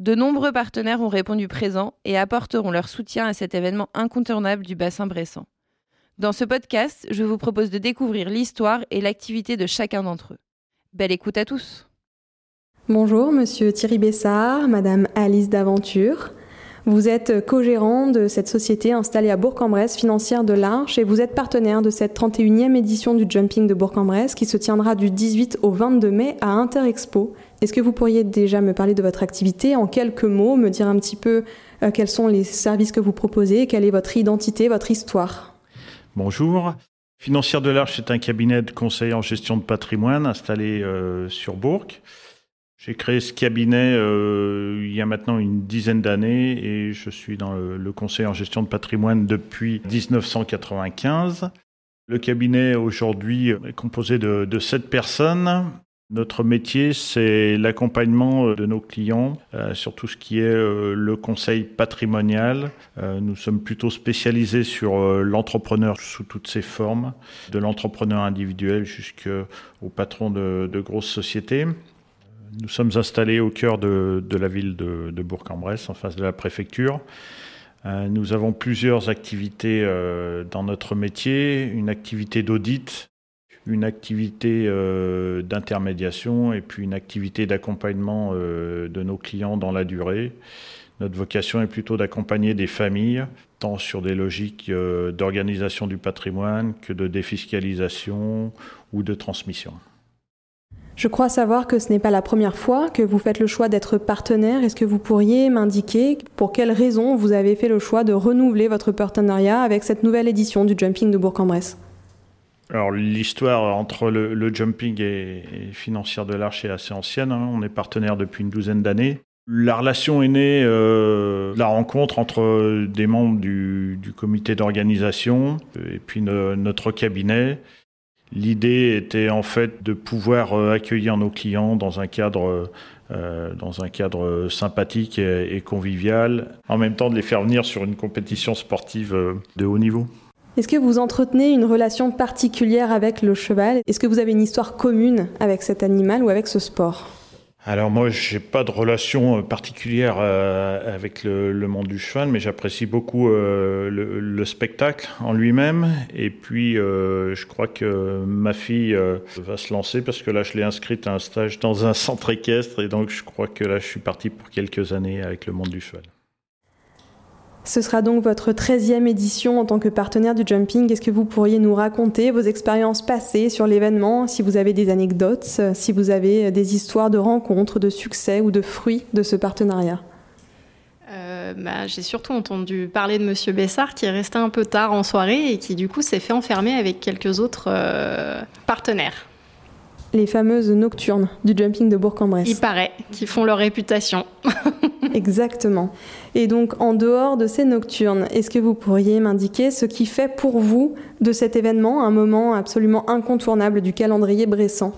de nombreux partenaires ont répondu présents et apporteront leur soutien à cet événement incontournable du bassin bressant. Dans ce podcast, je vous propose de découvrir l'histoire et l'activité de chacun d'entre eux. Belle écoute à tous. Bonjour, monsieur Thierry Bessard, madame Alice Daventure. Vous êtes co-gérant de cette société installée à Bourg-en-Bresse, financière de l'Arche, et vous êtes partenaire de cette 31e édition du Jumping de Bourg-en-Bresse qui se tiendra du 18 au 22 mai à Interexpo. Est-ce que vous pourriez déjà me parler de votre activité? En quelques mots, me dire un petit peu euh, quels sont les services que vous proposez, quelle est votre identité, votre histoire? Bonjour. Financière de l'Arche est un cabinet de conseil en gestion de patrimoine installé euh, sur Bourg. J'ai créé ce cabinet euh, il y a maintenant une dizaine d'années et je suis dans le, conseil en gestion de patrimoine depuis 1995. Le cabinet aujourd'hui est composé de, sept personnes. Notre métier, c'est l'accompagnement de nos clients euh, sur tout ce qui est euh, le conseil patrimonial. Euh, nous sommes plutôt spécialisés sur l'entrepreneur sous toutes ses formes, de l'entrepreneur individuel jusqu'au patron de grosses sociétés. Nous sommes installés au cœur de, la ville de, Bourg-en-Bresse, en face de la préfecture. Euh, nous avons plusieurs activités euh, dans notre métier, une activité d'audit, une activité euh, d'intermédiation et puis une activité d'accompagnement de nos clients dans la durée. Notre vocation est plutôt d'accompagner des familles, tant sur des logiques d'organisation du patrimoine que de défiscalisation ou de transmission. Je crois savoir que ce n'est pas la première fois que vous faites le choix d'être partenaire. Est-ce que vous pourriez m'indiquer pour quelles raisons vous avez fait le choix de renouveler votre partenariat avec cette nouvelle édition du Jumping de Bourg-en-Bresse? Alors l'histoire entre le, jumping et, financière de l'Arche est assez ancienne. Hein. On est partenaire depuis une douzaine d'années. La relation est née euh, la rencontre entre des membres du, comité d'organisation et puis notre cabinet. L'idée était en fait de pouvoir euh, accueillir nos clients dans un cadre, euh, sympathique et, convivial, en même temps de les faire venir sur une compétition sportive euh, de haut niveau. Est-ce que vous entretenez une relation particulière avec le cheval? Est-ce que vous avez une histoire commune avec cet animal ou avec ce sport? Alors moi, j'ai pas de relation euh, particulière euh, avec le, monde du cheval, mais j'apprécie beaucoup euh, le, spectacle en lui-même. Et puis, je crois que ma fille va se lancer parce que là, je l'ai inscrite à un stage dans un centre équestre, et donc je crois que là, je suis parti pour quelques années avec le monde du cheval. Ce sera donc votre 13e édition en tant que partenaire du jumping. Est-ce que vous pourriez nous raconter vos expériences passées sur l'événement, si vous avez des anecdotes, si vous avez des histoires de rencontres, de succès ou de fruits de ce partenariat? Euh, bah, J'ai surtout entendu parler de Monsieur Bessard qui est resté un peu tard en soirée et qui du coup s'est fait enfermer avec quelques autres euh, partenaires les fameuses nocturnes du jumping de Bourg-en-Bresse. Il paraît, qui font leur réputation. Exactement. Et donc, en dehors de ces nocturnes, est-ce que vous pourriez m'indiquer ce qui fait pour vous de cet événement un moment absolument incontournable du calendrier bressant?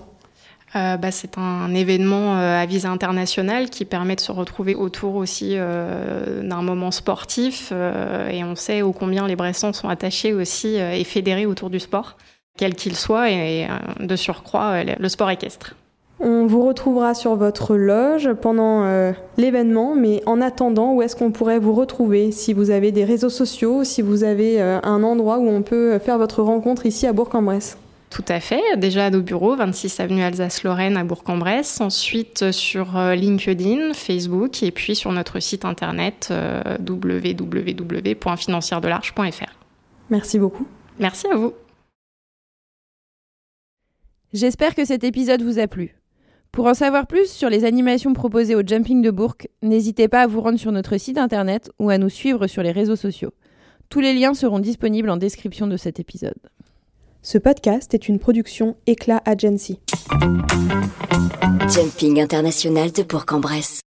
Euh, bah, c'est un événement euh, à visa internationale qui permet de se retrouver autour aussi euh, d'un moment sportif et on sait ô combien les Bressans sont attachés aussi et fédérés autour du sport quel qu'il soit, et, euh, de surcroît euh, le sport équestre. On vous retrouvera sur votre loge pendant euh, l'événement, mais en attendant, où est-ce qu'on pourrait vous retrouver? Si vous avez des réseaux sociaux, si vous avez un endroit où on peut faire votre rencontre ici à Bourg-en-Bresse tout à fait. Déjà à nos bureaux, 26 avenue Alsace-Lorraine à Bourg-en-Bresse. Ensuite sur LinkedIn, Facebook et puis sur notre site internet www.financièredelarche.fr. Merci beaucoup. Merci à vous. J'espère que cet épisode vous a plu. Pour en savoir plus sur les animations proposées au Jumping de Bourg, n'hésitez pas à vous rendre sur notre site internet ou à nous suivre sur les réseaux sociaux. Tous les liens seront disponibles en description de cet épisode. Ce podcast est une production Éclat Agency. Jumping international de Bourg-en-Bresse.